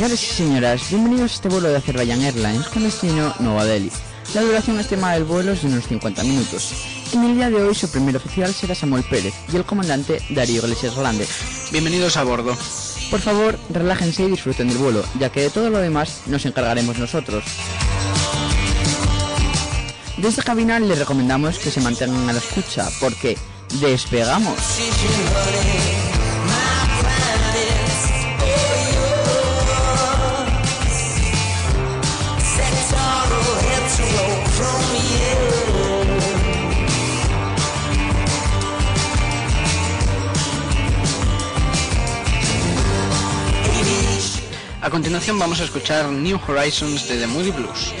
Señores y señoras, bienvenidos a este vuelo de Azerbaijan Airlines con destino Nueva Delhi. La duración estimada del vuelo es de unos 50 minutos. En el día de hoy su primer oficial será Samuel Pérez y el comandante Darío Iglesias Grande. Bienvenidos a bordo. Por favor, relájense y disfruten del vuelo, ya que de todo lo demás nos encargaremos nosotros. Desde cabina les recomendamos que se mantengan a la escucha, porque despegamos. A continuación vamos a escuchar New Horizons de The Moody Blues.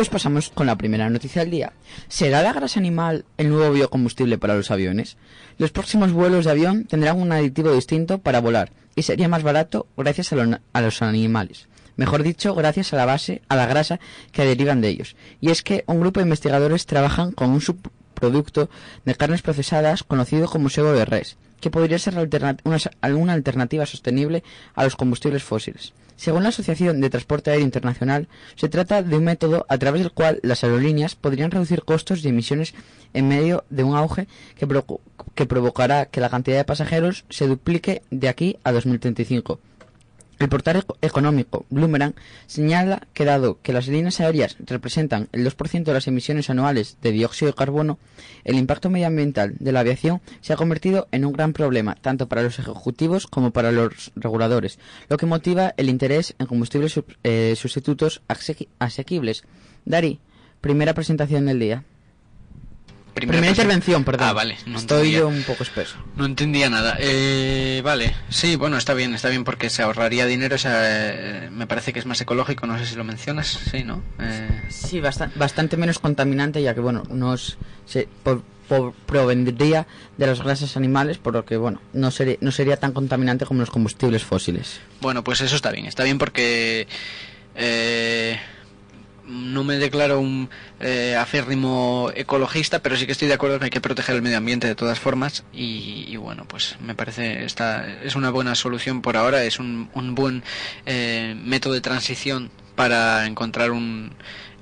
Pues pasamos con la primera noticia del día. ¿Será la grasa animal el nuevo biocombustible para los aviones? Los próximos vuelos de avión tendrán un aditivo distinto para volar y sería más barato gracias a, lo- a los animales. Mejor dicho, gracias a la base, a la grasa que derivan de ellos. Y es que un grupo de investigadores trabajan con un subproducto de carnes procesadas conocido como sebo de res, que podría ser una, alguna alternativa sostenible a los combustibles fósiles. Según la Asociación de Transporte Aéreo Internacional, se trata de un método a través del cual las aerolíneas podrían reducir costos y emisiones en medio de un auge que, que provocará que la cantidad de pasajeros se duplique de aquí a 2035. El portal eco- económico Bloomerang señala que dado que las líneas aéreas representan el 2% de las emisiones anuales de dióxido de carbono, el impacto medioambiental de la aviación se ha convertido en un gran problema tanto para los ejecutivos como para los reguladores, lo que motiva el interés en combustibles eh, sustitutos asequi- asequibles. Dari, primera presentación del día. Primera, intervención, perdón. Ah, vale. No Estoy entendía, yo un poco espeso. no entendía nada. Eh, vale. Sí, bueno, está bien, está bien porque se ahorraría dinero. o sea, eh, me parece que es más ecológico. No sé si lo mencionas. Sí, ¿no? Eh, Sí, basta- bastante menos contaminante, ya que, bueno, nos se por- por- provendría de las grasas animales, por lo que, bueno, no, sería no sería tan contaminante como los combustibles fósiles. Bueno, pues eso está bien. Está bien porque eh, no me declaro un eh, aférrimo ecologista, pero sí que estoy de acuerdo que hay que proteger el medio ambiente de todas formas. Y, bueno, pues me parece esta es una buena solución por ahora. Es un, un buen eh, método de transición para encontrar un,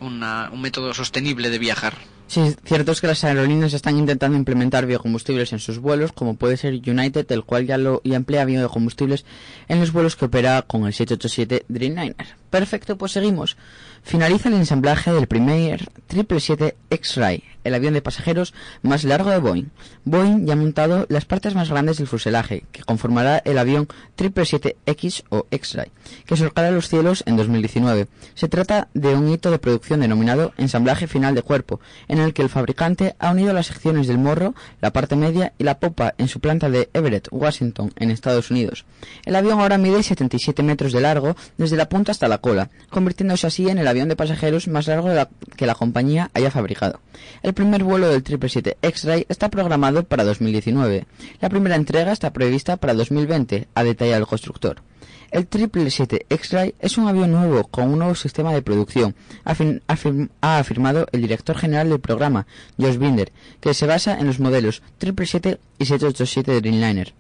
un método sostenible de viajar. Sí, cierto es que las aerolíneas están intentando implementar biocombustibles en sus vuelos, como puede ser United, el cual ya lo ya emplea biocombustibles en los vuelos que opera con el 787 Dreamliner. Perfecto, pues seguimos. Finaliza el ensamblaje del primer 777 X-Ray, el avión de pasajeros más largo de Boeing. Boeing ya ha montado las partes más grandes del fuselaje, que conformará el avión 777X o X-Ray, que surcará los cielos en 2019. Se trata de un hito de producción denominado ensamblaje final de cuerpo, en el que el fabricante ha unido las secciones del morro, la parte media y la popa en su planta de Everett, Washington, en Estados Unidos. El avión ahora mide 77 metros de largo desde la punta hasta la cola, convirtiéndose así en el avión de pasajeros más largo que la compañía haya fabricado. Primer vuelo del 777 X-Ray está programado para 2019. La primera entrega está prevista para 2020, ha detallado el constructor. El 777 X-Ray es un avión nuevo con un nuevo sistema de producción, ha afirmado el director general del programa, Josh Binder, que se basa en los modelos 777 y 787 de Dreamliner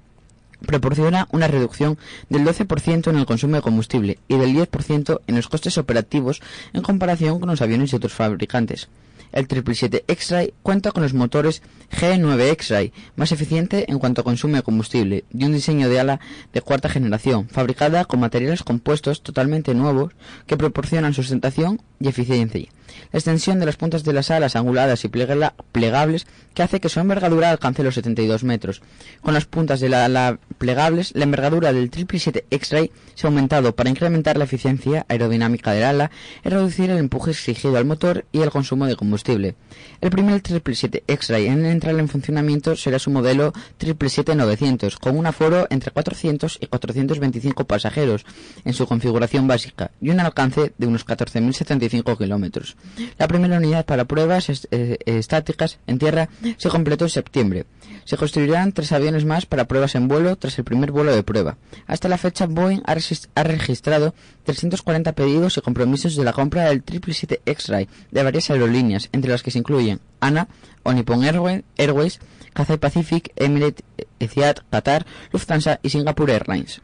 proporciona una reducción del 12% en el consumo de combustible y del 10% en los costes operativos en comparación con los aviones de otros fabricantes. El 777 X-Ray cuenta con los motores G9 X-Ray, más eficiente en cuanto a consumo de combustible, y un diseño de ala de cuarta generación, fabricada con materiales compuestos totalmente nuevos que proporcionan sustentación y eficiencia. La extensión de las puntas de las alas anguladas y plegables que hace que su envergadura alcance los 72 metros. Con las puntas de la ala plegables, la envergadura del 777 X-Ray se ha aumentado para incrementar la eficiencia aerodinámica del ala y reducir el empuje exigido al motor y el consumo de combustible. El primer 777 X-Ray en entrar en funcionamiento será su modelo 777-900, con un aforo entre 400 y 425 pasajeros en su configuración básica y un alcance de unos 14.075 kilómetros. La primera unidad para pruebas eh, estáticas en tierra se completó en septiembre. Se construirán tres aviones más para pruebas en vuelo tras el primer vuelo de prueba. Hasta la fecha, Boeing ha, regis- ha registrado 340 pedidos y compromisos de la compra del 777 X-Ray de varias aerolíneas, entre las que se incluyen ANA, o Nippon Airways, Airways Cathay Pacific, Emirates, Etihad, Qatar, Lufthansa y Singapore Airlines.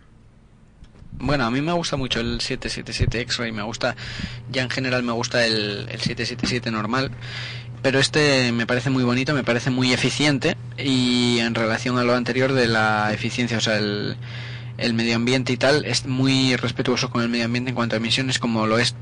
Bueno, a mí me gusta mucho el 777 X-Ray, me gusta, ya en general me gusta el, el 777 normal, pero este me parece muy bonito, me parece muy eficiente y en relación a lo anterior de la eficiencia, o sea, el, el medio ambiente y tal, es muy respetuoso con el medio ambiente en cuanto a emisiones, como lo es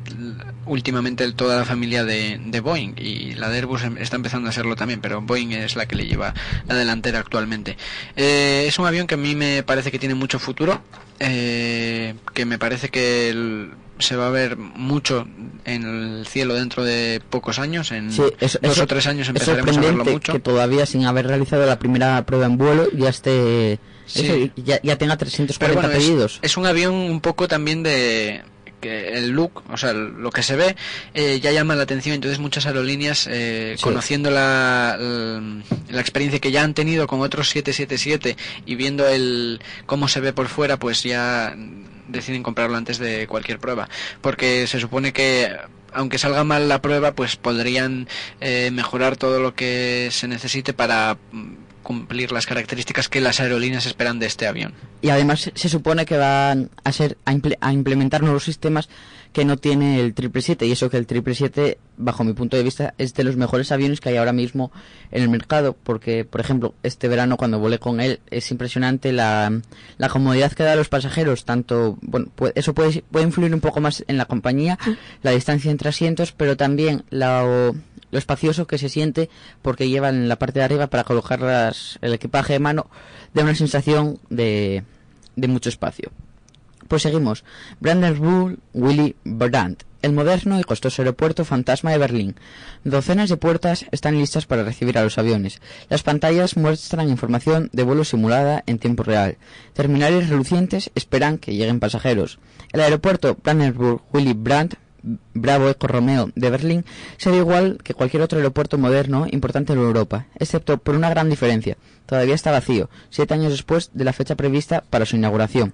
últimamente toda la familia de, de Boeing y la de Airbus em- está empezando a serlo también, pero Boeing es la que le lleva la delantera actualmente. Eh, es un avión que a mí me parece que tiene mucho futuro, eh, que me parece que el- se va a ver mucho en el cielo dentro de pocos años, en Sí, dos o tres años es empezaremos a verlo mucho. que todavía sin haber realizado la primera prueba en vuelo ya esté Sí. eso, ya, ya tenga 340 Pero bueno, es, pedidos. es un avión un poco también de que el look, o sea, lo que se ve, eh, ya llama la atención. Entonces muchas aerolíneas, eh, Sí. conociendo la, la, la experiencia que ya han tenido con otros 777 y viendo el cómo se ve por fuera, pues ya deciden comprarlo antes de cualquier prueba. Porque se supone que aunque salga mal la prueba, pues podrían eh, mejorar todo lo que se necesite para mm, cumplir las características que las aerolíneas esperan de este avión. Y además se supone que van a ser a, imple- a implementar nuevos sistemas que no tiene el 777 y eso que el 777 bajo mi punto de vista es de los mejores aviones que hay ahora mismo en el mercado porque por ejemplo este verano cuando volé con él es impresionante la, la comodidad que da a los pasajeros tanto bueno pu- eso puede, puede influir un poco más en la compañía la distancia entre asientos pero también la, lo espacioso que se siente porque llevan en la parte de arriba para colocar las- el equipaje de mano da una sensación de, de mucho espacio. Pues seguimos. Brandenburg Willy Brandt, el moderno y costoso aeropuerto fantasma de Berlín. Docenas de puertas están listas para recibir a los aviones. Las pantallas muestran información de vuelo simulada en tiempo real. Terminales relucientes esperan que lleguen pasajeros. El aeropuerto Brandenburg Willy Brandt Bravo Eco Romeo de Berlín será igual que cualquier otro aeropuerto moderno importante en Europa, excepto por una gran diferencia. Todavía está vacío, siete años después de la fecha prevista para su inauguración.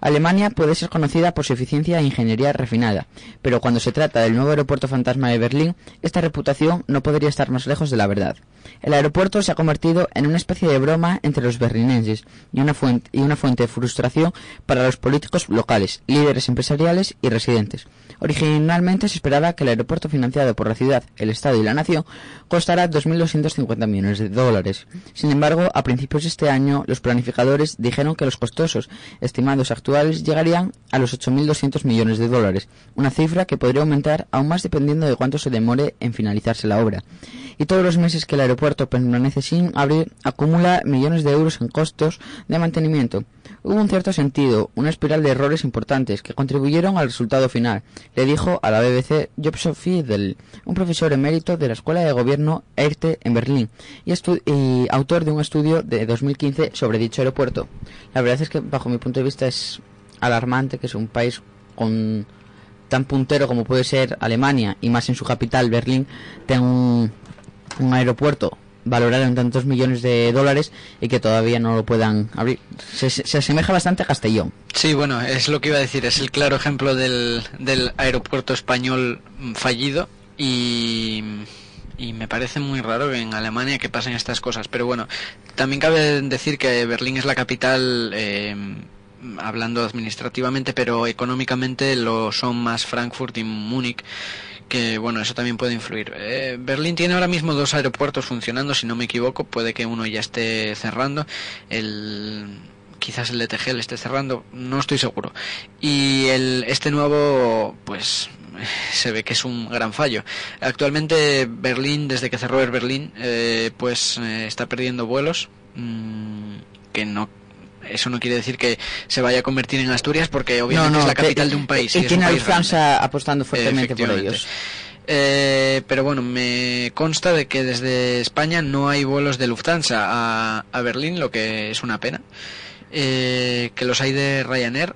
Alemania puede ser conocida por su eficiencia e ingeniería refinada, pero cuando se trata del nuevo aeropuerto fantasma de Berlín, esta reputación no podría estar más lejos de la verdad. El aeropuerto se ha convertido en una especie de broma entre los berlineses y una fuente, y una fuente de frustración para los políticos locales, líderes empresariales y residentes. Originalmente se esperaba que el aeropuerto financiado por la ciudad, el Estado y la Nación costará 2.250 millones de dólares. Sin embargo, a principios de este año, los planificadores dijeron que los costosos estimados actuales llegarían a los 8.200 millones de dólares, una cifra que podría aumentar aún más dependiendo de cuánto se demore en finalizarse la obra. Y todos los meses que el aeropuerto permanece sin abrir, acumula millones de euros en costos de mantenimiento. Hubo un cierto sentido, una espiral de errores importantes que contribuyeron al resultado final, le dijo a la BBC Jobson Fiedel, un profesor emérito de la Escuela de Gobierno ERTE en Berlín y, y autor de un estudio de 2015 sobre dicho aeropuerto. La verdad es que bajo mi punto de vista es alarmante que es un país con tan puntero como puede ser Alemania y más en su capital Berlín tenga un aeropuerto valorado en tantos millones de dólares y que todavía no lo puedan abrir. Se, se- se asemeja bastante a Castellón. Sí, bueno, es lo que iba a decir, es el claro ejemplo del, del aeropuerto español fallido y, y me parece muy raro que en Alemania que pasen estas cosas, pero bueno, también cabe decir que Berlín es la capital, eh, hablando administrativamente, pero económicamente lo son más Frankfurt y Múnich, que bueno, eso también puede influir. Eh, Berlín tiene ahora mismo dos aeropuertos funcionando, si no me equivoco, puede que uno ya esté cerrando, el quizás el de Tegel esté cerrando, no estoy seguro. Y el este nuevo pues se ve que es un gran fallo. Actualmente Berlín, desde que cerró el Berlín, eh, pues eh, está perdiendo vuelos mm, que no eso no quiere decir que se vaya a convertir en Asturias porque obviamente es la capital de un país. Y, y tiene a. Lufthansa apostando fuertemente por ellos. Eh, pero bueno, me consta de que desde España no hay vuelos de Lufthansa a, a Berlín, lo que es una pena. Eh, que los hay de Ryanair,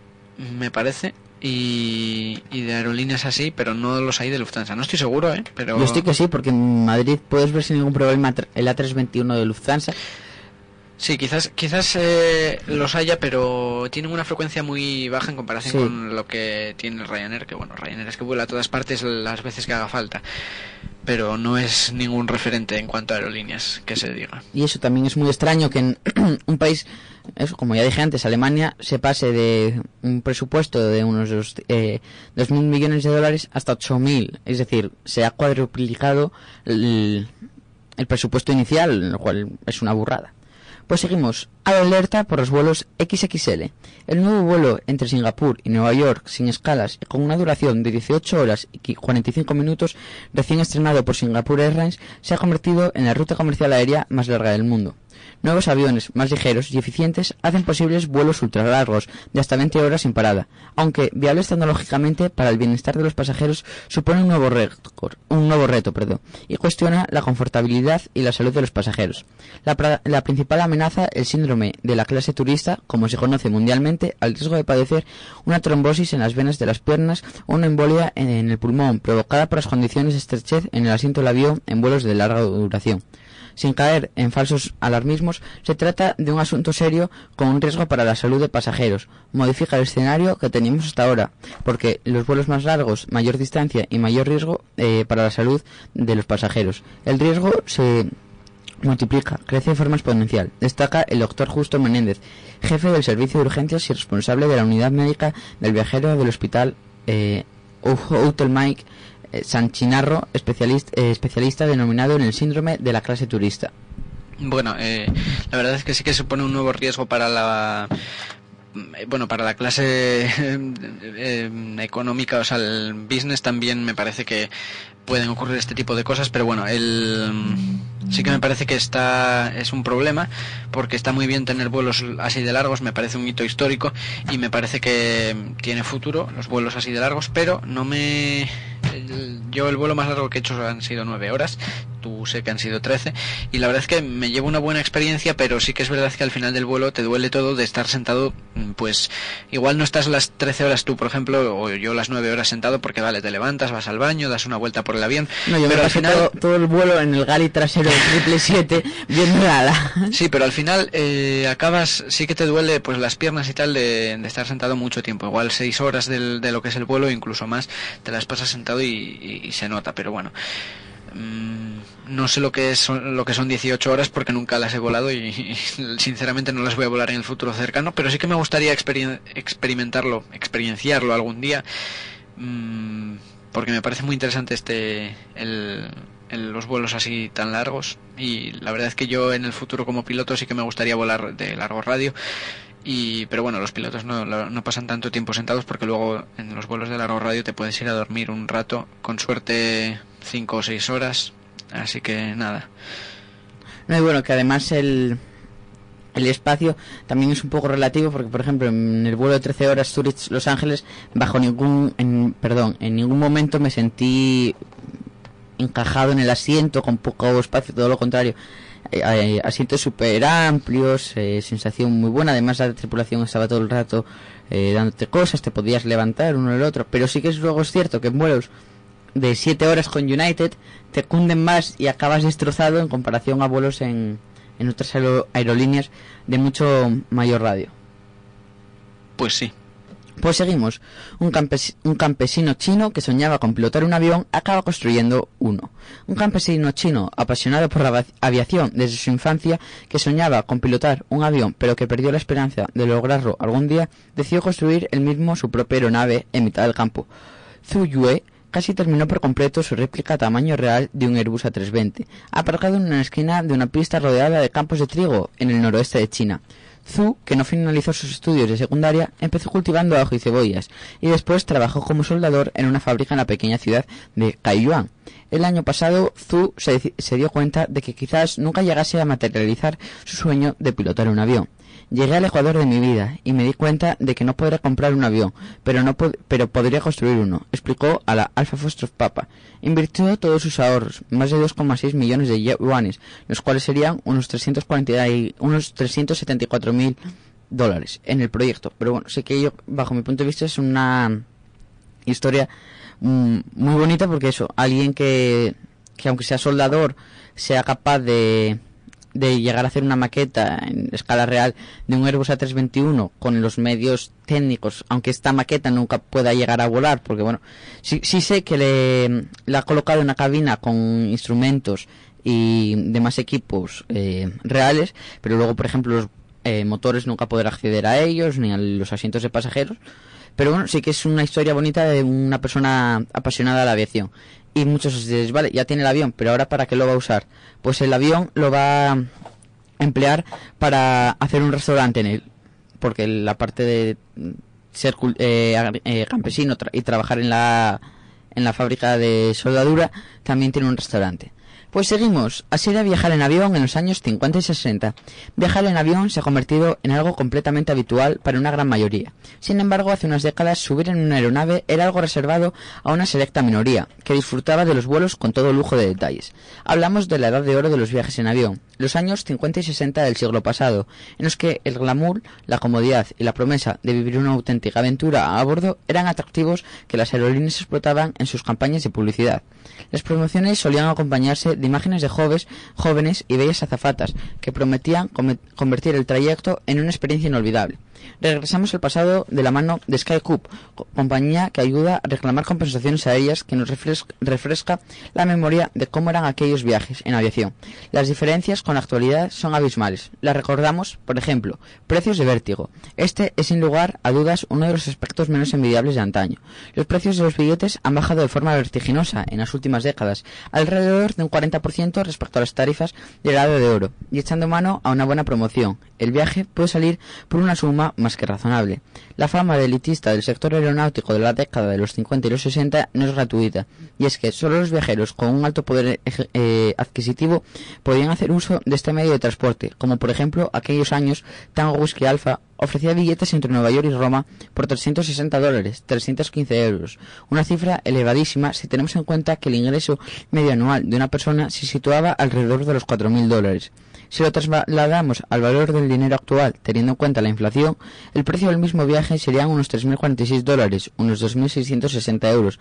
me parece, y, y de aerolíneas así, pero no los hay de Lufthansa. No estoy seguro, ¿eh? Pero Yo estoy que sí, porque en Madrid puedes ver sin ningún problema el A321 de Lufthansa. Sí, quizás, quizás eh, los haya, pero tienen una frecuencia muy baja en comparación Sí. con lo que tiene el Ryanair, que bueno, Ryanair es que vuela a todas partes las veces que haga falta. Pero no es ningún referente en cuanto a aerolíneas, que se diga. Y eso también es muy extraño que en un país, eso, como ya dije antes, Alemania, se pase de un presupuesto de unos dos, eh, 2.000 millones de dólares hasta 8.000. Es decir, se ha cuadruplicado el, el presupuesto inicial, lo cual es una burrada. Pues seguimos. Alerta por los vuelos XXL. El nuevo vuelo entre Singapur y Nueva York sin escalas y con una duración de 18 horas y qui- 45 minutos recién estrenado por Singapore Airlines se ha convertido en la ruta comercial aérea más larga del mundo. Nuevos aviones más ligeros y eficientes hacen posibles vuelos ultralargos de hasta 20 horas sin parada, aunque viables tecnológicamente para el bienestar de los pasajeros supone un nuevo récord, un nuevo reto, perdón, y cuestiona la confortabilidad y la salud de los pasajeros. La, principal amenaza, el síndrome de la clase turista, como se conoce mundialmente, al riesgo de padecer una trombosis en las venas de las piernas o una embolia en, en el pulmón provocada por las condiciones de estrechez en el asiento del avión en vuelos de larga duración. Sin caer en falsos alarmismos, se trata de un asunto serio con un riesgo para la salud de pasajeros. Modifica el escenario que teníamos hasta ahora, porque los vuelos más largos, mayor distancia y mayor riesgo eh, para la salud de los pasajeros. El riesgo se multiplica, crece de forma exponencial, destaca el doctor Justo Menéndez, jefe del servicio de urgencias y responsable de la unidad médica del viajero del hospital eh, Hotel Mike Sanchinarro, especialista, eh, especialista denominado en el síndrome de la clase turista. Bueno, eh, la verdad es que sí que supone un nuevo riesgo para la eh, bueno, para la clase eh, eh, económica, o sea, el business también me parece que pueden ocurrir este tipo de cosas, pero bueno, el sí que me parece que está es un problema porque está muy bien tener vuelos así de largos, me parece un hito histórico y me parece que tiene futuro los vuelos así de largos, pero no me yo el vuelo más largo que he hecho han sido nueve horas, tú sé que han sido 13 y la verdad es que me llevo una buena experiencia, pero sí que es verdad que al final del vuelo te duele todo de estar sentado, mm, pues igual no estás las 13 horas tú, por ejemplo, o yo las 9 horas sentado porque vale, te levantas, vas al baño, das una vuelta por el avión, No, yo me pero al final todo, todo el vuelo en el gali trasero del 777 viendo ala. Sí, pero al final eh, acabas, sí que te duele pues las piernas y tal de, de estar sentado mucho tiempo. Igual seis horas del- de lo que es el vuelo, incluso más, te las pasas sentado y, y- y se nota. Pero bueno, mm, no sé lo que, son- lo que son 18 horas porque nunca las he volado y, sinceramente no las voy a volar en el futuro cercano. Pero sí que me gustaría experien- experimentarlo, experienciarlo algún día. mm, porque me parece muy interesante este el, los vuelos así tan largos y la verdad es que yo en el futuro como piloto sí que me gustaría volar de largo radio y pero bueno los pilotos no, no pasan tanto tiempo sentados porque luego en los vuelos de largo radio te puedes ir a dormir un rato con suerte cinco o seis horas así que nada No, y bueno, que además el, el espacio también es un poco relativo porque, por ejemplo, en el vuelo de 13 horas Zurich-Los Ángeles, bajo ningún, en, perdón, en ningún momento me sentí encajado en el asiento con poco espacio, todo lo contrario. Eh, eh, asientos súper amplios, eh, sensación muy buena. Además, la tripulación estaba todo el rato eh, dándote cosas, te podías levantar uno el otro. Pero sí que es luego es cierto que en vuelos de 7 horas con United te cunden más y acabas destrozado en comparación a vuelos en, en otras aero- aerolíneas de mucho mayor radio. pues sí Pues seguimos. Un, campes- un campesino chino que soñaba con pilotar un avión acaba construyendo uno. Un campesino chino apasionado por la avi- aviación desde su infancia que soñaba con pilotar un avión pero que perdió la esperanza de lograrlo algún día decidió construir él mismo su propia aeronave en mitad del campo. Zhu Yue casi terminó por completo su réplica a tamaño real de un Airbus A320, aparcado en una esquina de una pista rodeada de campos de trigo en el noroeste de China. Zhu, que no finalizó sus estudios de secundaria, empezó cultivando ajo y cebollas y después trabajó como soldador en una fábrica en la pequeña ciudad de Kaiyuan. El año pasado, Zhu se, se dio cuenta de que quizás nunca llegase a materializar su sueño de pilotar un avión. Llegué al ecuador de mi vida y me di cuenta de que no podré comprar un avión, pero no pero podría construir uno, explicó a la Alpha Foster Papa. Invirtió todos sus ahorros, más de 2,6 millones de yuanes, los cuales serían unos 340 y- unos 374 mil dólares en el proyecto. Pero bueno, sé que ello, bajo mi punto de vista, es una historia mm, muy bonita porque eso, alguien que, que aunque sea soldador, sea capaz de, de llegar a hacer una maqueta en escala real de un Airbus A321 con los medios técnicos, aunque esta maqueta nunca pueda llegar a volar, porque bueno, sí, sí sé que le, ha colocado una cabina con instrumentos y demás equipos eh, reales, pero luego, por ejemplo, los eh, motores nunca podrá acceder a ellos, ni a los asientos de pasajeros. Pero bueno, sí que es una historia bonita de una persona apasionada de la aviación. Y muchos os vale, ya tiene el avión, pero ahora ¿para qué lo va a usar? Pues el avión lo va a emplear para hacer un restaurante en él. Porque la parte de ser eh, eh, campesino y trabajar en la, en la fábrica de soldadura también tiene un restaurante. Pues seguimos. Así era viajar en avión en los años 50 y 60. Viajar en avión se ha convertido en algo completamente habitual para una gran mayoría. Sin embargo, hace unas décadas subir en una aeronave era algo reservado a una selecta minoría, que disfrutaba de los vuelos con todo lujo de detalles. Hablamos de la edad de oro de los viajes en avión, los años 50 y 60 del siglo pasado, en los que el glamour, la comodidad y la promesa de vivir una auténtica aventura a bordo eran atractivos que las aerolíneas explotaban en sus campañas de publicidad. Las promociones solían acompañarse de imágenes de jóvenes, jóvenes y bellas azafatas que prometían convertir el trayecto en una experiencia inolvidable. Regresamos al pasado de la mano de SkyCoop, co- compañía que ayuda a reclamar compensaciones aéreas que nos refres- refresca la memoria de cómo eran aquellos viajes en aviación. Las diferencias con la actualidad son abismales. Las recordamos, por ejemplo, precios de vértigo. Este es sin lugar a dudas uno de los aspectos menos envidiables de antaño. Los precios de los billetes han bajado de forma vertiginosa en las últimas décadas, alrededor de un 40% respecto a las tarifas del grado de oro, y echando mano a una buena promoción. El viaje puede salir por una suma más que razonable. La fama de elitista del sector aeronáutico de la década de los 50 y los 60 no es gratuita, y es que solo los viajeros con un alto poder eh, adquisitivo podían hacer uso de este medio de transporte, como por ejemplo aquellos años Tango Whisky Alpha ofrecía billetes entre Nueva York y Roma por 360 dólares, 315 euros, una cifra elevadísima si tenemos en cuenta que el ingreso medio anual de una persona se situaba alrededor de los 4.000 dólares. Si lo trasladamos al valor del dinero actual, teniendo en cuenta la inflación, el precio del mismo viaje serían unos 3.046 dólares, unos 2.660 euros.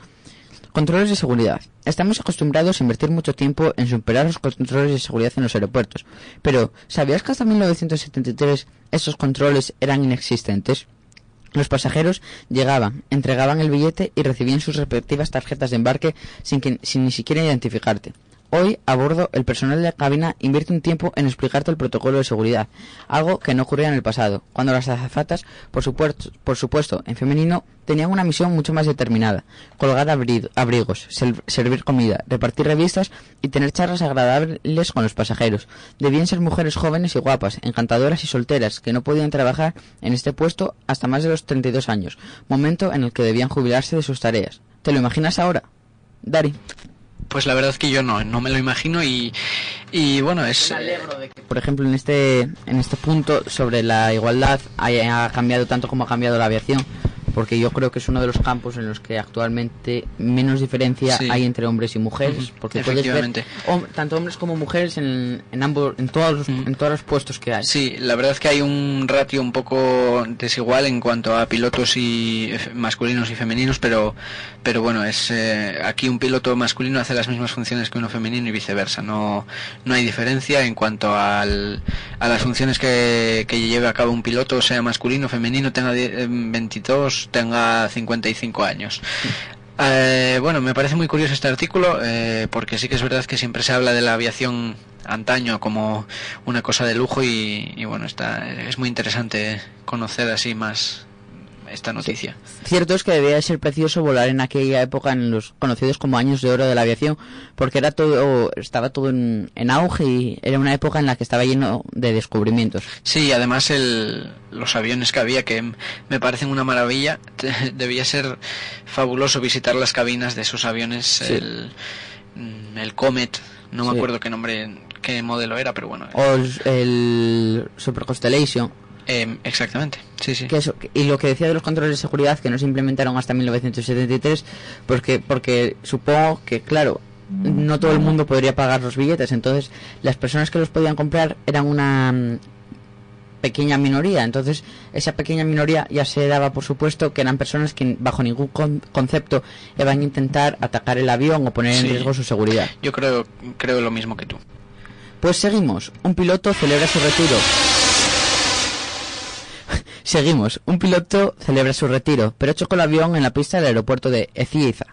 Controles de seguridad. Estamos acostumbrados a invertir mucho tiempo en superar los controles de seguridad en los aeropuertos. Pero, ¿sabías que hasta 1973 esos controles eran inexistentes? Los pasajeros llegaban, entregaban el billete y recibían sus respectivas tarjetas de embarque sin, que, sin ni siquiera identificarte. Hoy, a bordo, el personal de la cabina invierte un tiempo en explicarte el protocolo de seguridad, algo que no ocurría en el pasado, cuando las azafatas, por supuesto, por supuesto en femenino, tenían una misión mucho más determinada, colgar abri- abrigos, servir comida, repartir revistas y tener charlas agradables con los pasajeros. Debían ser mujeres jóvenes y guapas, encantadoras y solteras, que no podían trabajar en este puesto hasta más de los 32 años, momento en el que debían jubilarse de sus tareas. ¿Te lo imaginas ahora? Dari. Pues la verdad es que yo no, no me lo imagino y, y bueno, es... por ejemplo, en este, en este punto sobre la igualdad haya cambiado tanto como ha cambiado la aviación, porque yo creo que es uno de los campos en los que actualmente menos diferencia hay entre hombres y mujeres, porque puedes ver tanto hombres como mujeres en, en ambos en todos los, en todos los puestos que hay. Sí, la verdad es que hay un ratio un poco desigual en cuanto a pilotos y masculinos y femeninos, pero pero bueno, es eh, aquí un piloto masculino hace las mismas funciones que uno femenino y viceversa, no no hay diferencia en cuanto al, a las funciones que, que lleve a cabo un piloto, sea masculino, femenino, tenga 22 tenga 55 años. Eh, bueno, me parece muy curioso este artículo eh, porque sí que es verdad que siempre se habla de la aviación antaño como una cosa de lujo y, y bueno, está, es muy interesante conocer así más esta noticia. Cierto es que debía de ser precioso volar en aquella época en los conocidos como años de oro de la aviación, porque era todo, estaba todo en, en auge y era una época en la que estaba lleno de descubrimientos. Sí, además el, los aviones que había que me parecen una maravilla. Debía ser fabuloso visitar las cabinas de esos aviones, Sí. el, mm, el Comet, no me Sí. acuerdo qué nombre, qué modelo era, pero bueno. O el, el Super Constellation. Eh, exactamente, sí, sí. que eso, y lo que decía de los controles de seguridad que no se implementaron hasta 1973 porque porque supongo que claro no todo el mundo podría pagar los billetes entonces las personas que los podían comprar eran una mm, pequeña minoría entonces esa pequeña minoría ya se daba por supuesto que eran personas que bajo ningún con- concepto iban a intentar atacar el avión o poner en Sí. riesgo su seguridad Yo creo, creo lo mismo que tú. pues seguimos. Un piloto celebra su retiro. Seguimos. Un piloto celebra su retiro, pero chocó el avión en la pista del aeropuerto de Ezeiza.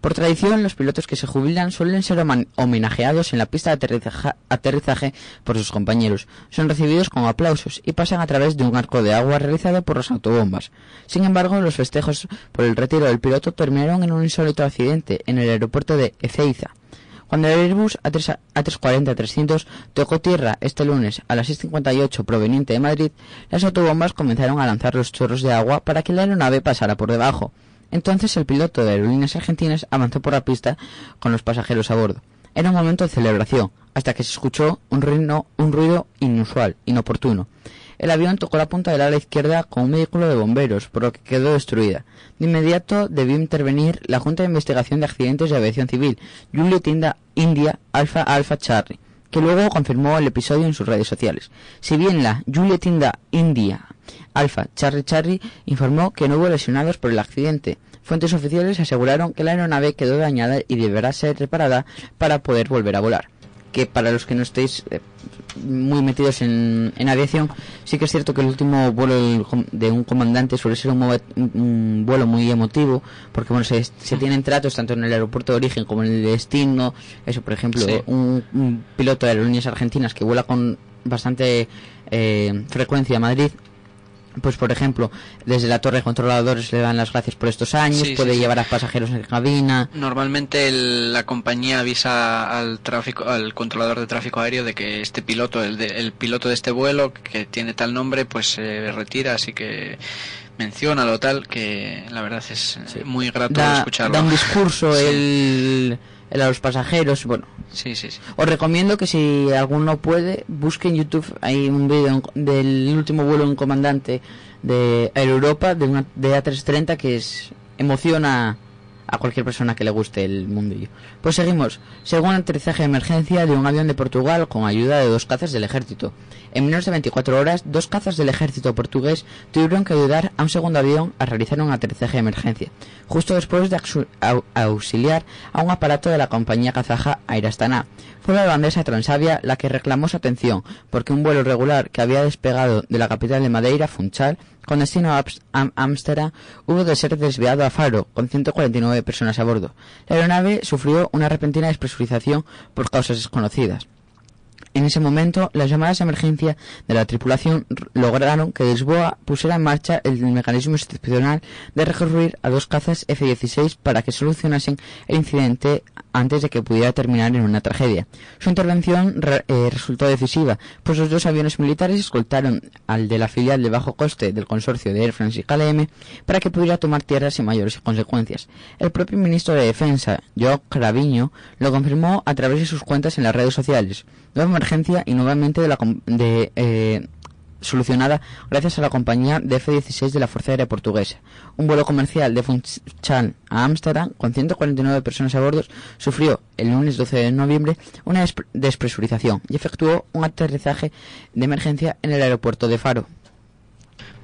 Por tradición, los pilotos que se jubilan suelen ser homenajeados en la pista de aterrizaje, por sus compañeros. Son recibidos con aplausos y pasan a través de un arco de agua realizado por los autobombas. Sin embargo, los festejos por el retiro del piloto terminaron en un insólito accidente en el aeropuerto de Ezeiza. Cuando el Airbus A3 A340-300 tocó tierra este lunes a las 6.58 proveniente de Madrid, las autobombas comenzaron a lanzar los chorros de agua para que la aeronave pasara por debajo. Entonces el piloto de aerolíneas argentinas avanzó por la pista con los pasajeros a bordo. Era un momento de celebración, hasta que se escuchó un ruido, un ruido inusual, inoportuno. El avión tocó la punta del ala izquierda con un vehículo de bomberos, por lo que quedó destruida. De inmediato debió intervenir la Junta de Investigación de Accidentes de Aviación Civil, Julio Tinda India Alpha Alpha Charlie, que luego confirmó el episodio en sus redes sociales. Si bien la Julio Tinda India Alpha Charlie Charlie informó que no hubo lesionados por el accidente, fuentes oficiales aseguraron que la aeronave quedó dañada y deberá ser reparada para poder volver a volar que para los que no estéis eh, muy metidos en, en aviación, sí que es cierto que el último vuelo del de un comandante suele ser un, un- vuelo muy emotivo, porque bueno, se, se tienen tratos tanto en el aeropuerto de origen como en el de destino. Eso, por ejemplo, Sí. un, un piloto de aerolíneas argentinas que vuela con bastante eh, frecuencia a Madrid. Pues por ejemplo, desde la torre de controladores le dan las gracias por estos años, Sí, puede sí. llevar a pasajeros en cabina, Normalmente el- la compañía avisa al tráfico, al controlador de tráfico aéreo de que este piloto, el, de- el piloto de este vuelo que tiene tal nombre, pues se retira, así que menciona lo tal que la verdad es muy grato da, escucharlo. da un discurso el a los pasajeros. Bueno, Sí, sí, sí. os recomiendo que si alguno puede, busque en YouTube. Hay un vídeo del último vuelo en comandante de Air Europa de una de A330 que es emociona a cualquier persona que le guste el mundillo. Pues seguimos. Según aterrizaje de emergencia de un avión de Portugal con ayuda de dos cazas del ejército. En menos de 24 horas, dos cazas del ejército portugués tuvieron que ayudar a un segundo avión a realizar un aterrizaje de emergencia, justo después de auxiliar a un aparato de la compañía kazaja Air Astana. Fue la holandesa Transavia la que reclamó su atención, porque un vuelo regular que había despegado de la capital de Madeira, Funchal, con destino a Ámsterdam, hubo de ser desviado a Faro, con 149 personas a bordo. La aeronave sufrió una repentina despresurización por causas desconocidas. En ese momento, las llamadas de emergencia de la tripulación lograron que Lisboa pusiera en marcha el mecanismo excepcional de recurrir a dos cazas F-16 para que solucionasen el incidente antes de que pudiera terminar en una tragedia. Su intervención eh, resultó decisiva, pues los dos aviones militares escoltaron al de la filial de bajo coste del consorcio de Air France y KLM para que pudiera tomar tierra sin mayores consecuencias. El propio ministro de Defensa, Joao Craviño, lo confirmó a través de sus cuentas en las redes sociales. Nueva emergencia y nuevamente de la de, eh, solucionada gracias a la compañía de F-16 de la Fuerza Aérea Portuguesa. Un vuelo comercial de Funchal a Ámsterdam con 149 personas a bordo sufrió el lunes 12 de noviembre una despre- despresurización y efectuó un aterrizaje de emergencia en el aeropuerto de Faro.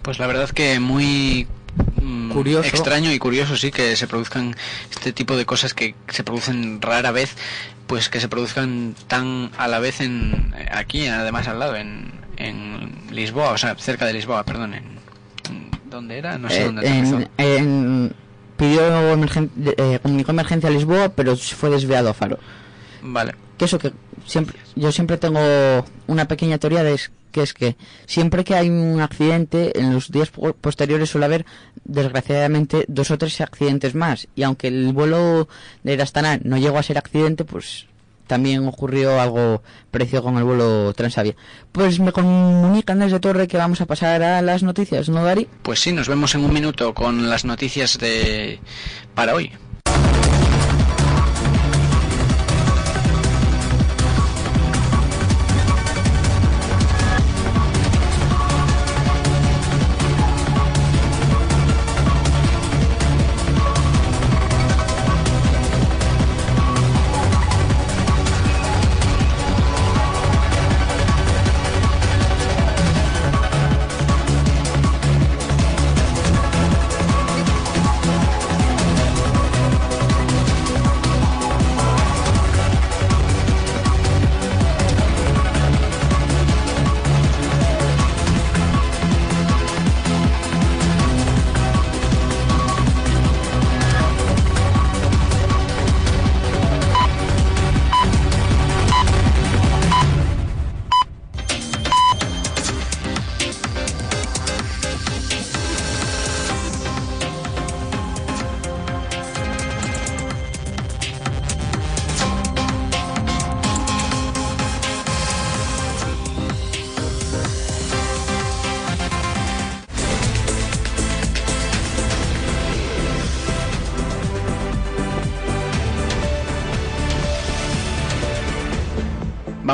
Pues la verdad que muy mm, Curioso. extraño y curioso sí que se produzcan este tipo de cosas que se producen rara vez, pues que se produzcan tan a la vez en aquí, además al lado, en, en Lisboa, o sea, cerca de Lisboa, perdón, en, ¿dónde era? No sé Eh, dónde en, en- pidió emergen- eh, comunicó emergencia a Lisboa, pero se fue desviado a Faro. Vale. que eso que siempre yo siempre tengo una pequeña teoría de que es que siempre que hay un accidente en los días po- posteriores suele haber desgraciadamente dos o tres accidentes más y aunque el vuelo de Astana no llegó a ser accidente pues también ocurrió algo parecido con el vuelo Transavia. Pues me comunican desde Torre que vamos a pasar a las noticias, ¿no, Dari? Pues sí, nos vemos en un minuto con las noticias de para hoy.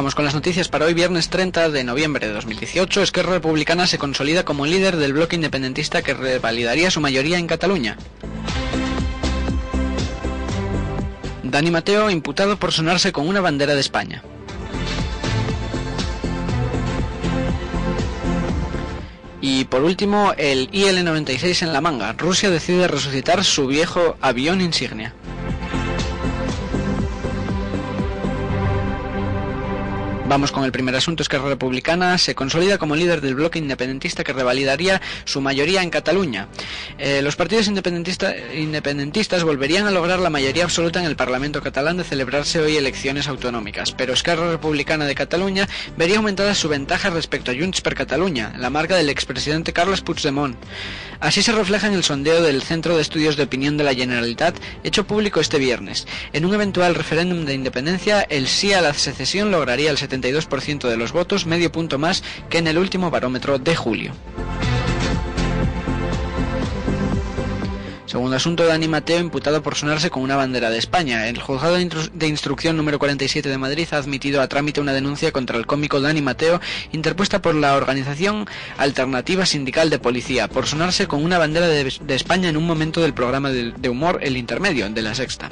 Vamos con las noticias para hoy, viernes 30 de noviembre de 2018. Esquerra Republicana se consolida como líder del bloque independentista que revalidaría su mayoría en Cataluña. Dani Mateo imputado por sonarse con una bandera de España. Y por último, el IL-96 en la manga. Rusia decide resucitar su viejo avión insignia. Vamos con el primer asunto, Esquerra Republicana se consolida como líder del bloque independentista que revalidaría su mayoría en Cataluña. Eh, los partidos independentista- independentistas volverían a lograr la mayoría absoluta en el Parlamento catalán de celebrarse hoy elecciones autonómicas, pero Esquerra Republicana de Cataluña vería aumentada su ventaja respecto a Junts per Catalunya, la marca del expresidente Carles Puigdemont. Así se refleja en el sondeo del Centro de Estudios de Opinión de la Generalitat, hecho público este viernes. En un eventual referéndum de independencia, el sí a la secesión lograría el 72% de los votos, medio punto más que en el último barómetro de julio. Segundo asunto, Dani Mateo imputado por sonarse con una bandera de España. El juzgado de, instru- de instrucción número 47 de Madrid ha admitido a trámite una denuncia contra el cómico Dani Mateo interpuesta por la organización Alternativa Sindical de Policía por sonarse con una bandera de, de España en un momento del programa de, de humor El Intermedio de la Sexta.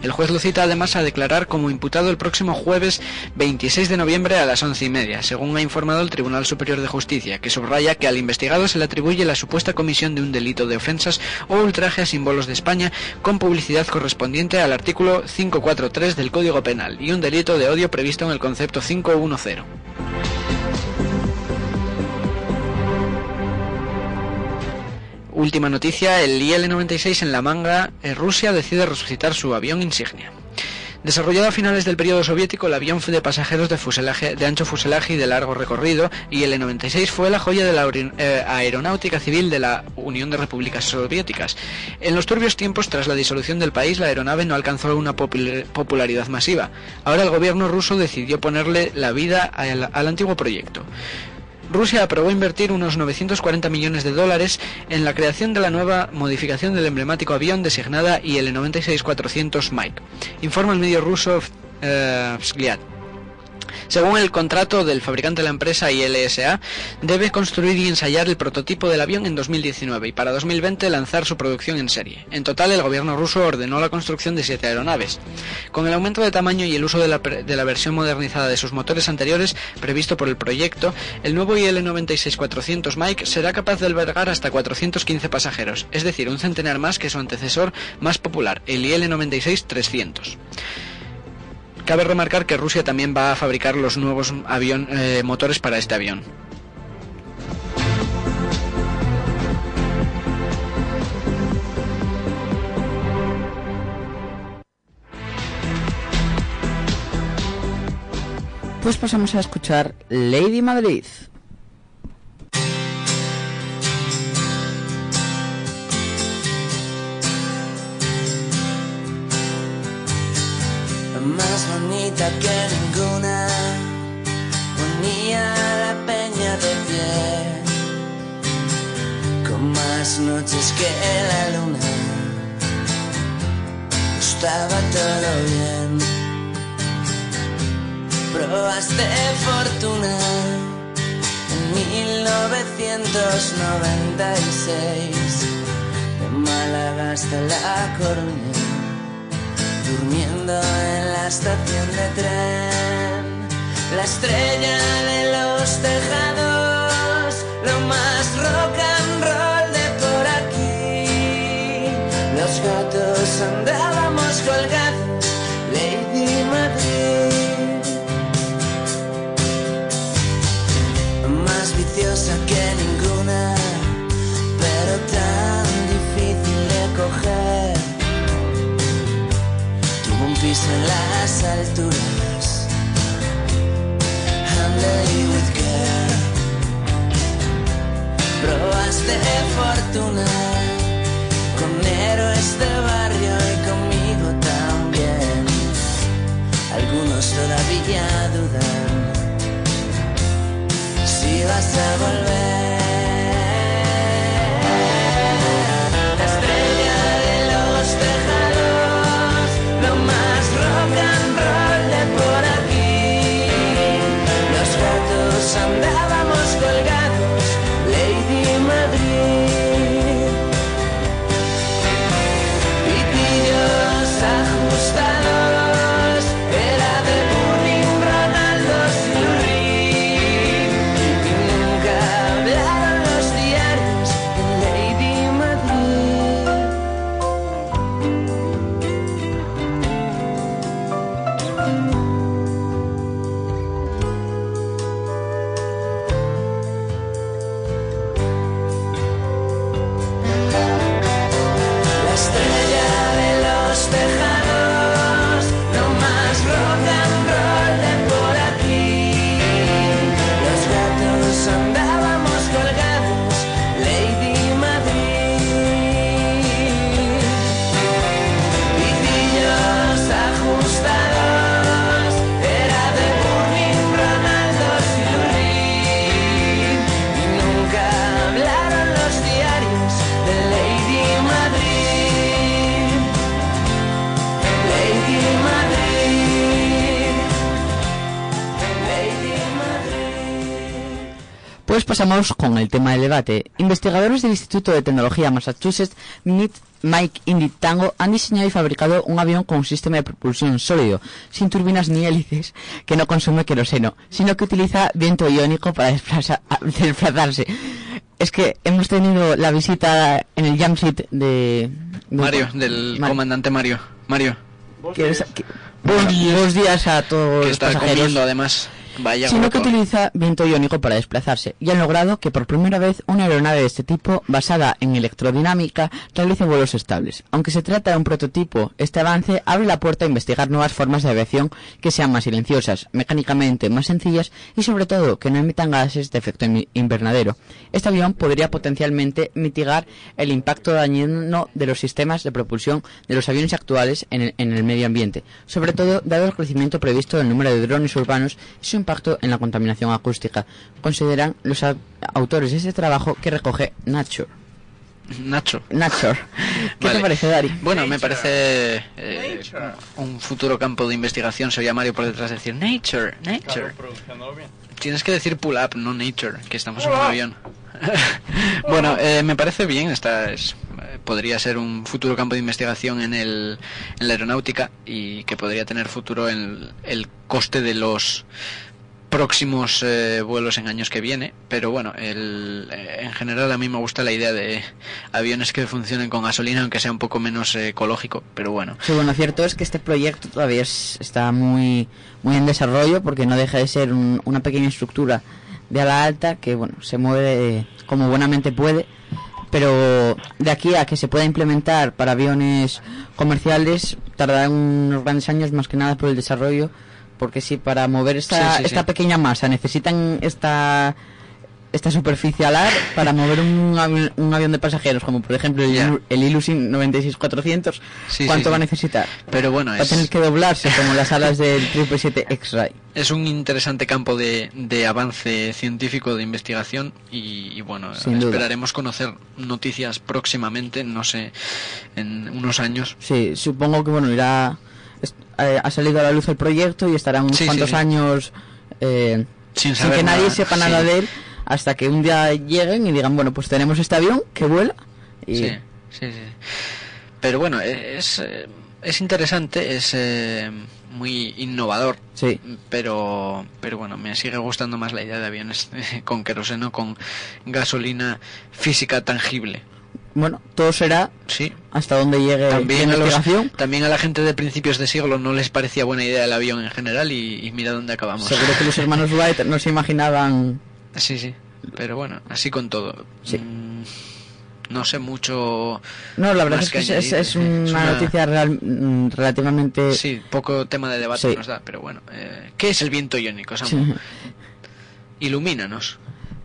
El juez lo cita además a declarar como imputado el próximo jueves 26 de noviembre a las once y media, según ha informado el Tribunal Superior de Justicia, que subraya que al investigado se le atribuye la supuesta comisión de un delito de ofensas o ultraje símbolos de España con publicidad correspondiente al artículo 543 del Código Penal y un delito de odio previsto en el concepto 510. Última noticia, el IL-96 en la manga, eh, Rusia decide resucitar su avión insignia. Desarrollado a finales del periodo soviético, el avión de pasajeros de, fuselaje, de ancho fuselaje y de largo recorrido, IL-96 fue la joya de la eh, aeronáutica civil de la Unión de Repúblicas Soviéticas. En los turbios tiempos tras la disolución del país, la aeronave no alcanzó una popul- popularidad masiva. Ahora el gobierno ruso decidió ponerle la vida al antiguo proyecto. Rusia aprobó invertir unos 940 millones de dólares en la creación de la nueva modificación del emblemático avión designada IL-96-400 Mike, informa el medio ruso eh. Según el contrato del fabricante de la empresa ILSA, debe construir y ensayar el prototipo del avión en 2019 y para 2020 lanzar su producción en serie. En total, el gobierno ruso ordenó la construcción de siete aeronaves. Con el aumento de tamaño y el uso de la, de la versión modernizada de sus motores anteriores previsto por el proyecto, el nuevo IL-96-400 Mike será capaz de albergar hasta 415 pasajeros, es decir, un centenar más que su antecesor más popular, el IL-96-300. Cabe remarcar que Rusia también va a fabricar los nuevos avión, eh, motores para este avión. Pues pasamos a escuchar Lady Madrid. Más bonita que ninguna, unía la peña de pie, con más noches que la luna, estaba todo bien. Probaste fortuna en 1996, de Málaga hasta La Coruña durmiendo en la estación de tren, la estrella de los tejados, lo más rock and roll de por aquí. Los gatos andábamos colgados, fortuna con pasamos con el tema del debate. Investigadores del Instituto de Tecnología Massachusetts MIT Mike Indy Tango han diseñado y fabricado un avión con un sistema de propulsión sólido, sin turbinas ni hélices, que no consume queroseno, sino que utiliza viento iónico para desplaza- desplazarse. Es que hemos tenido la visita en el Jamsit de... de- Mario, del Mar- comandante Mario. Mario, que es- que- buenos, buenos días a todos que los está pasajeros comiendo además. Vaya sino que utiliza viento iónico para desplazarse y han logrado que por primera vez una aeronave de este tipo, basada en electrodinámica, realice vuelos estables. Aunque se trata de un prototipo, este avance abre la puerta a investigar nuevas formas de aviación que sean más silenciosas, mecánicamente más sencillas y sobre todo que no emitan gases de efecto invernadero. Este avión podría potencialmente mitigar el impacto dañino de los sistemas de propulsión de los aviones actuales en el, en el medio ambiente, sobre todo dado el crecimiento previsto del número de drones urbanos y su impacto en la contaminación acústica, consideran los au- autores de este trabajo que recoge Nature. Nacho. Nature. ¿Qué Vale. te parece, Dari? Bueno, me parece eh, un futuro campo de investigación. Se oía Mario por detrás decir Nature, Nature. Tienes que decir pull up, no Nature, que estamos en un avión. bueno, eh, me parece bien. Esta es, eh, podría ser un futuro campo de investigación en, el, en la aeronáutica y que podría tener futuro en el coste de los próximos eh, vuelos en años que viene pero bueno el, eh, en general a mí me gusta la idea de aviones que funcionen con gasolina aunque sea un poco menos eh, ecológico pero bueno. Sí, bueno, cierto es que este proyecto todavía es- está muy, muy en desarrollo porque no deja de ser un- una pequeña estructura de ala alta que, bueno, se mueve como buenamente puede, pero de aquí a que se pueda implementar para aviones comerciales tardarán unos grandes años más que nada por el desarrollo, porque si para mover esta, Sí, sí, esta sí. pequeña masa necesitan esta esta superficie alar para mover un, avi- un avión de pasajeros como por ejemplo el, el Ilusin 96400 Sí, ¿cuánto sí, va a necesitar? pero bueno Va a tener que doblarse como las alas del 777 X-Ray. es un interesante campo de, de avance científico de investigación y, y bueno Sin duda. esperaremos conocer noticias próximamente no sé en unos años Sí, supongo que bueno, irá eh, ha salido a la luz el proyecto y estarán unos Sí, cuantos sí. años eh, sin que nadie nada, sepa nada de él hasta que un día lleguen y digan, bueno, pues tenemos este avión que vuela y Sí, sí, sí. Pero bueno, es, eh, es interesante, es eh, muy innovador, sí. pero, pero bueno, me sigue gustando más la idea de aviones con queroseno, con gasolina física tangible. Bueno, todo será Sí, hasta donde llegue también la a, los- investigación. también a la gente de principios de siglo no les parecía buena idea el avión en general y, y mira dónde acabamos. Seguro que los hermanos Wright no se imaginaban Sí, sí, pero bueno, así con todo. Sí. Mm, no sé mucho... No, la verdad es que que es, es- una, es una- noticia real- mm, relativamente... Sí, poco tema de debate Sí. nos da, pero bueno. eh, ¿Qué es el viento iónico, Samu? Ilumínanos.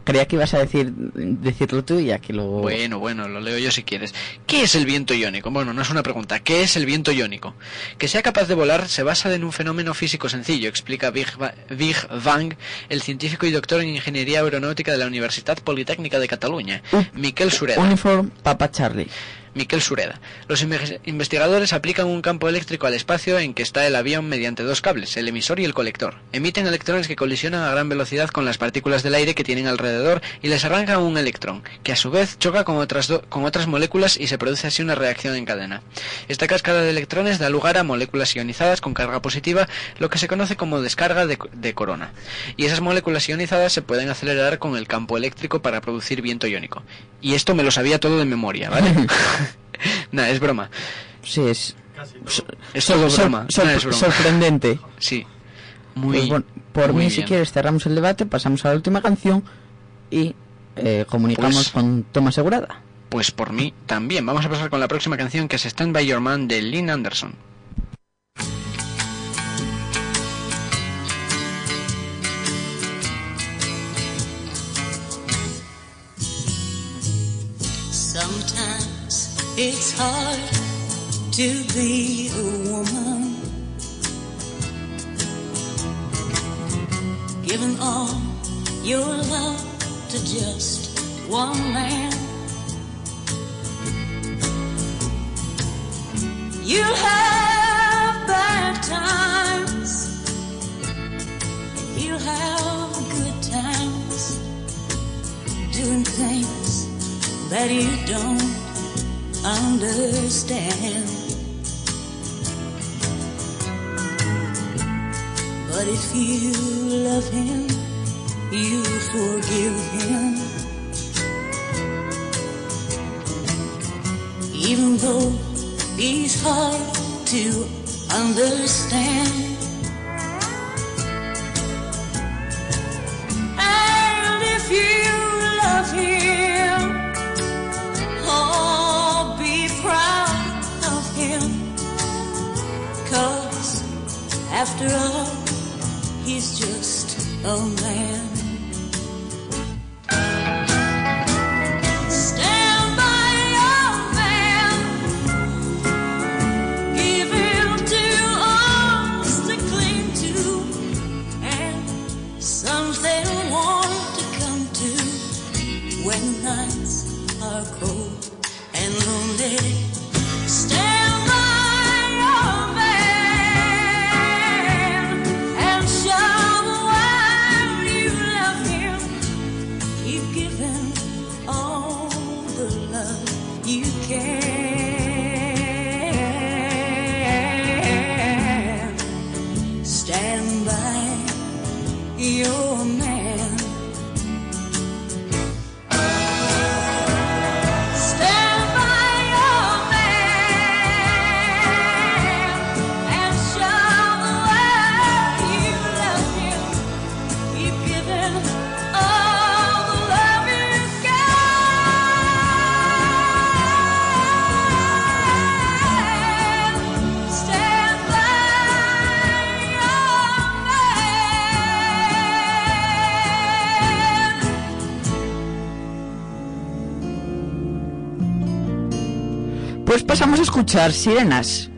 Creía que ibas a decir decirlo tú y aquí lo... Bueno, bueno, lo leo yo si quieres. ¿Qué es el viento iónico? Bueno, no es una pregunta. ¿Qué es el viento iónico? Que sea capaz de volar se basa en un fenómeno físico sencillo, explica Big, Va- Big Vang, el científico y doctor en ingeniería aeronáutica de la Universidad Politécnica de Cataluña, Uh, Miquel Sureda. Uniform Papa Charlie. Miquel Sureda. Los inve- investigadores aplican un campo eléctrico al espacio en que está el avión mediante dos cables, el emisor y el colector. Emiten electrones que colisionan a gran velocidad con las partículas del aire que tienen alrededor y les arrancan un electrón, que a su vez choca con otras, con otras moléculas y se produce así una reacción en cadena. Esta cascada de electrones da lugar a moléculas ionizadas con carga positiva, lo que se conoce como descarga de, de corona. Y esas moléculas ionizadas se pueden acelerar con el campo eléctrico para producir viento iónico. Y esto me lo sabía todo de memoria, ¿vale? Nada, es broma. Sí, es... so- Es todo broma. Nada, es broma. sorprendente. Sí. Muy, Pues bueno, por muy mí, si bien. quieres, cerramos el debate, pasamos a la última canción y eh, comunicamos Pues- con Toma Asegurada. Pues por mí también. Vamos a pasar con la próxima canción que es Stand By Your Man de Lynn Anderson. It's hard to be a woman. Giving all your love to just one man. You'll have bad times. You'll have good times. Doing things that you don't understand. But if you love him, you forgive him. Even though he's hard to understand. After all, he's just a man. Escuchar Sirenas.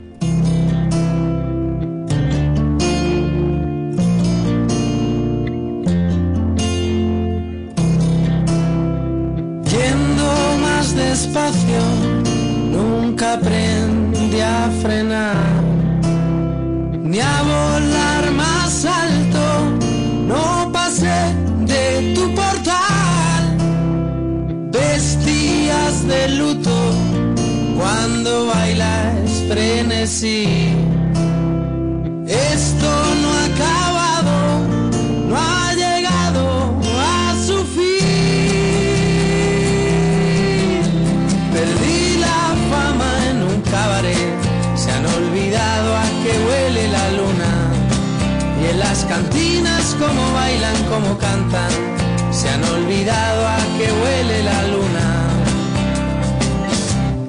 Se han olvidado a que huele la luna.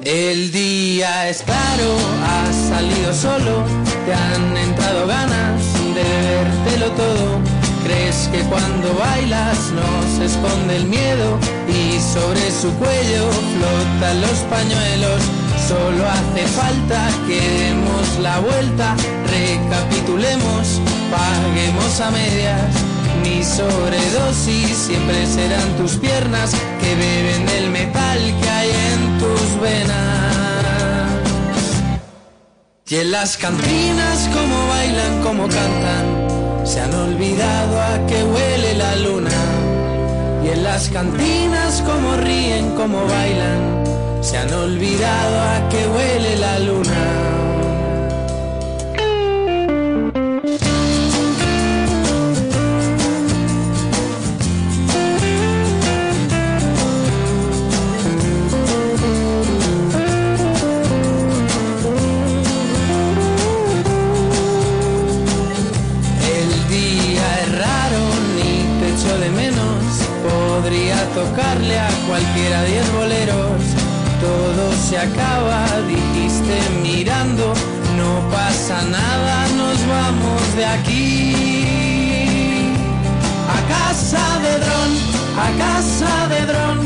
El día es claro, has salido solo, te han entrado ganas de bebértelo todo. Crees que cuando bailas no se esconde el miedo y sobre su cuello flotan los pañuelos. Solo hace falta que demos la vuelta, recapitulemos, paguemos a medias. Mi sobredosis siempre serán tus piernas que beben del metal que hay en tus venas. Y en las cantinas como bailan, como cantan, se han olvidado a que huele la luna. Y en las cantinas como ríen, como bailan, se han olvidado a que huele la luna. Se acaba, dijiste mirando. No pasa nada, nos vamos de aquí. A casa de dron, a casa de dron,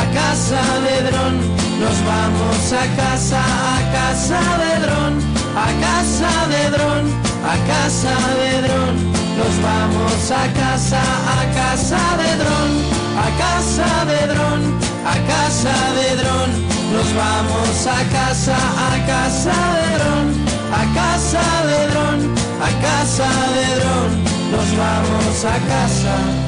a casa de dron. Nos vamos a casa, a casa de dron, a casa de dron, a casa de dron. Nos vamos a casa, a casa de dron, a casa de dron, a casa de dron. Nos vamos a casa, a casa de dron, a casa de dron, a casa de dron. Nos vamos a casa.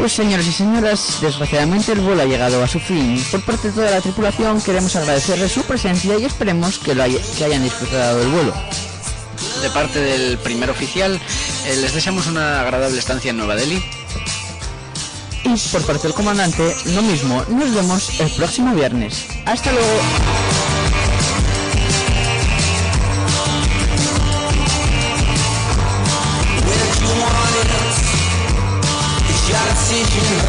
Pues señores y señoras, desgraciadamente el vuelo ha llegado a su fin. Por parte de toda la tripulación queremos agradecerles su presencia y esperemos que, lo haya- que hayan disfrutado del vuelo. De parte del primer oficial, eh, les deseamos una agradable estancia en Nueva Delhi. Y por parte del comandante, lo mismo, nos vemos el próximo viernes. Hasta luego. need you. to